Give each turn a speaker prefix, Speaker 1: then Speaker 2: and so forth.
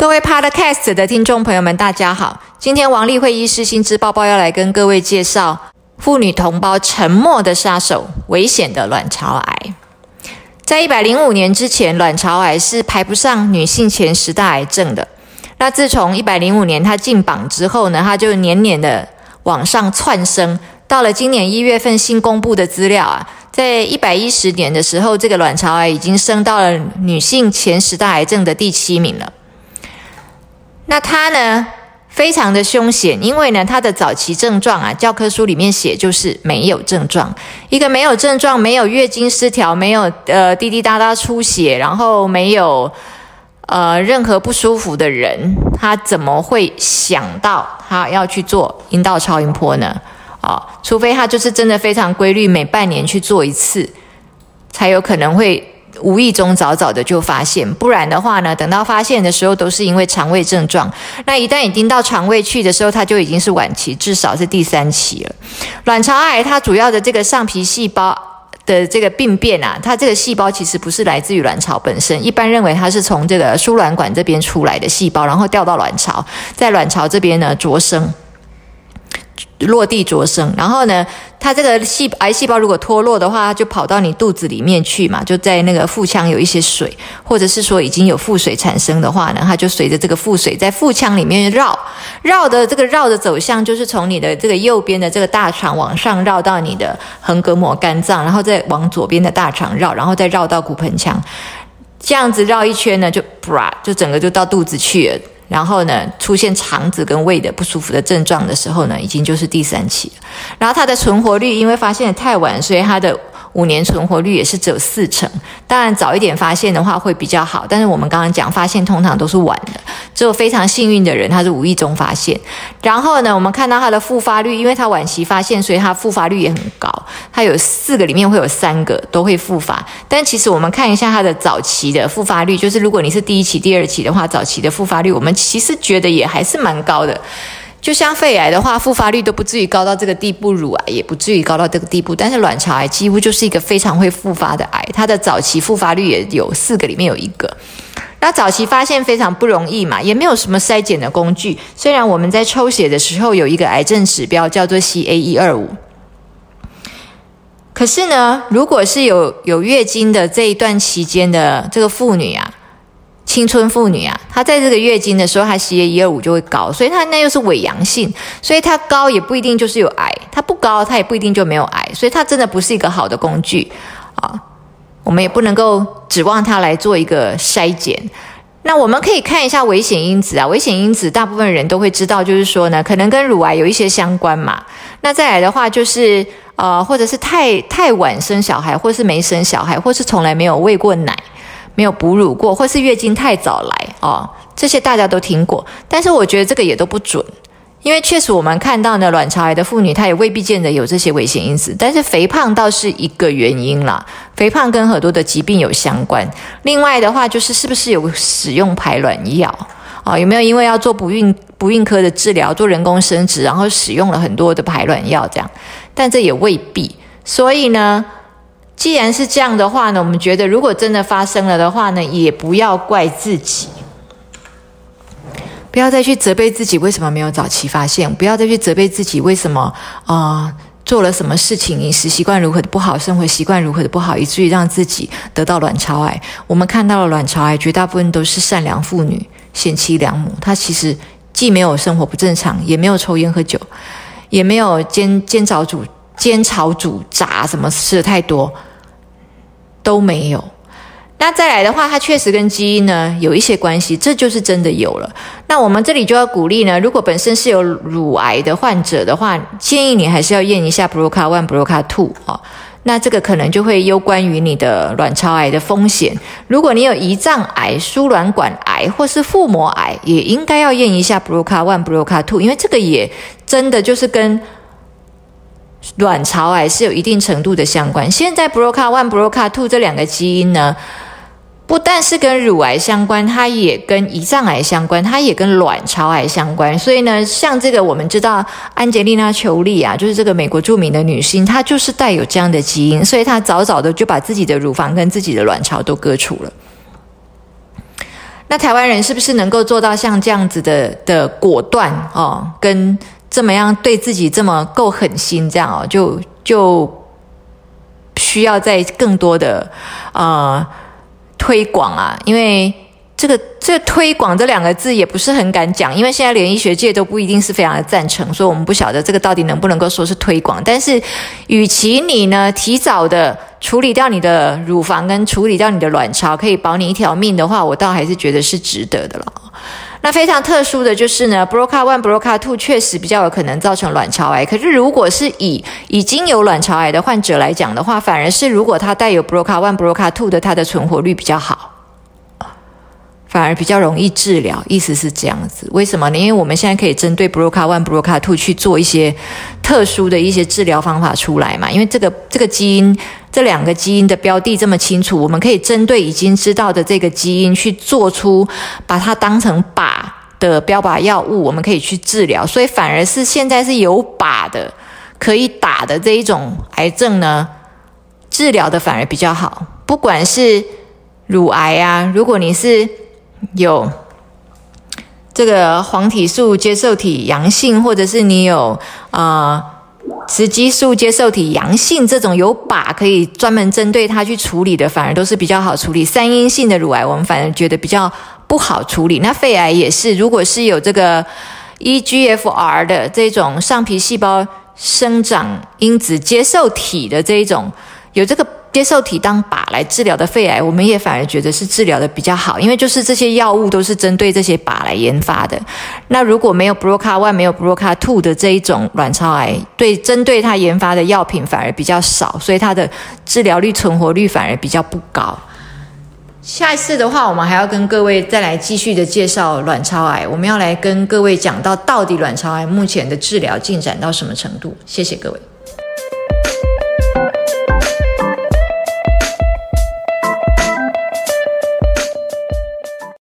Speaker 1: 各位 Podcast 的听众朋友们，大家好！今天王丽慧医师新知报报要来跟各位介绍妇女同胞沉默的杀手——危险的卵巢癌。在一百零五年之前，卵巢癌是排不上女性前十大癌症的。那自从一百零五年它进榜之后呢，它就年年的往上窜升。到了今年一月份新公布的资料啊，在一百一十年的时候，这个卵巢癌已经升到了女性前十大癌症的第七名了。那它呢，非常的凶险，因为呢，它的早期症状啊，教科书里面写就是没有症状，一个没有症状、没有月经失调、没有呃滴滴答答出血，然后没有呃任何不舒服的人，他怎么会想到他要去做阴道超音波呢？啊，除非他就是真的非常规律，每半年去做一次，才有可能会。无意中早早的就发现，不然的话呢，等到发现的时候都是因为肠胃症状。那一旦已经到肠胃去的时候，它就已经是晚期，至少是第三期了。卵巢癌它主要的这个上皮细胞的这个病变啊，它这个细胞其实不是来自于卵巢本身，一般认为它是从这个输卵管这边出来的细胞，然后掉到卵巢，在卵巢这边呢着生。落地着生，然后呢，它这个细癌细胞如果脱落的话，它就跑到你肚子里面去嘛，就在那个腹腔有一些水，或者是说已经有腹水产生的话呢，它就随着这个腹水在腹腔里面绕，绕的这个绕的走向就是从你的这个右边的这个大肠往上绕到你的横膈膜肝脏，然后再往左边的大肠绕，然后再绕到骨盆腔，这样子绕一圈呢，就啪，就整个就到肚子去了。然后呢，出现肠子跟胃的不舒服的症状的时候呢，已经就是第三期了。然后它的存活率，因为发现的太晚，所以它的。五年存活率也是只有四成，当然早一点发现的话会比较好。但是我们刚刚讲发现通常都是晚的，只有非常幸运的人他是无意中发现。然后呢，我们看到他的复发率，因为他晚期发现，所以他复发率也很高。他有四个里面会有三个都会复发。但其实我们看一下他的早期的复发率，就是如果你是第一期、第二期的话，早期的复发率我们其实觉得也还是蛮高的。就像肺癌的话，复发率都不至于高到这个地步，乳癌也不至于高到这个地步，但是卵巢癌几乎就是一个非常会复发的癌，它的早期复发率也有四个里面有一个。那早期发现非常不容易嘛，也没有什么筛检的工具。虽然我们在抽血的时候有一个癌症指标叫做 CA 一二五，可是呢，如果是有有月经的这一段期间的这个妇女啊。青春妇女啊，她在这个月经的时候，她 CA 一二五就会高，所以她那又是伪阳性，所以她高也不一定就是有癌，她不高她也不一定就没有癌，所以它真的不是一个好的工具啊，我们也不能够指望它来做一个筛检。那我们可以看一下危险因子啊，危险因子大部分人都会知道，就是说呢，可能跟乳癌有一些相关嘛。那再来的话，就是呃，或者是太太晚生小孩，或是没生小孩，或是从来没有喂过奶。没有哺乳过，或是月经太早来哦，这些大家都听过。但是我觉得这个也都不准，因为确实我们看到呢，卵巢癌的妇女她也未必见得有这些危险因子。但是肥胖倒是一个原因啦，肥胖跟很多的疾病有相关。另外的话，就是是不是有使用排卵药啊？有没有因为要做不孕不孕科的治疗，做人工生殖，然后使用了很多的排卵药这样？但这也未必。所以呢？既然是这样的话呢，我们觉得如果真的发生了的话呢，也不要怪自己，不要再去责备自己为什么没有早期发现，不要再去责备自己为什么啊做了什么事情，饮食习惯如何的不好，生活习惯如何的不好，以至于让自己得到卵巢癌。我们看到了卵巢癌绝大部分都是善良妇女、贤妻良母，她其实既没有生活不正常，也没有抽烟喝酒，也没有煎煎炒煮煎炒煮炸什么吃的太多。都没有，那再来的话，它确实跟基因呢有一些关系，这就是真的有了。那我们这里就要鼓励呢，如果本身是有乳癌的患者的话，建议你还是要验一下 BRCA one、BRCA two 啊。那这个可能就会攸关于你的卵巢癌的风险。如果你有胰脏癌、输卵管癌或是腹膜癌，也应该要验一下 BRCA one、BRCA two，因为这个也真的就是跟。卵巢癌是有一定程度的相关。现在 BRCA one、BRCA two 这两个基因呢，不但是跟乳癌相关，它也跟胰脏癌相关，它也跟卵巢癌相关。所以呢，像这个我们知道安吉丽娜·裘丽啊，就是这个美国著名的女星，她就是带有这样的基因，所以她早早的就把自己的乳房跟自己的卵巢都割除了。那台湾人是不是能够做到像这样子的的果断哦，跟这么样对自己这么够狠心这样哦，就就需要在更多的呃推广啊，因为。这个这推广这两个字也不是很敢讲，因为现在连医学界都不一定是非常的赞成，所以我们不晓得这个到底能不能够说是推广。但是，与其你呢提早的处理掉你的乳房跟处理掉你的卵巢，可以保你一条命的话，我倒还是觉得是值得的了。那非常特殊的就是呢，BRCA one、BRCA two 确实比较有可能造成卵巢癌。可是，如果是以已经有卵巢癌的患者来讲的话，反而是如果他带有 BRCA one、BRCA two 的，他的存活率比较好。反而比较容易治疗，意思是这样子。为什么呢？因为我们现在可以针对 BRCA one、BRCA two 去做一些特殊的一些治疗方法出来嘛。因为这个这个基因这两个基因的标的这么清楚，我们可以针对已经知道的这个基因去做出把它当成靶的标靶药物，我们可以去治疗。所以反而是现在是有靶的可以打的这一种癌症呢，治疗的反而比较好。不管是乳癌啊，如果你是有这个黄体素接受体阳性，或者是你有啊雌激素接受体阳性，这种有靶可以专门针对它去处理的，反而都是比较好处理。三阴性的乳癌，我们反而觉得比较不好处理。那肺癌也是，如果是有这个 EGFR 的这种上皮细胞生长因子接受体的这一种，有这个。接受体当靶来治疗的肺癌，我们也反而觉得是治疗的比较好，因为就是这些药物都是针对这些靶来研发的。那如果没有 BRCA one 没有 BRCA two 的这一种卵巢癌，对针对它研发的药品反而比较少，所以它的治疗率、存活率反而比较不高。下一次的话，我们还要跟各位再来继续的介绍卵巢癌，我们要来跟各位讲到到底卵巢癌目前的治疗进展到什么程度。谢谢各位。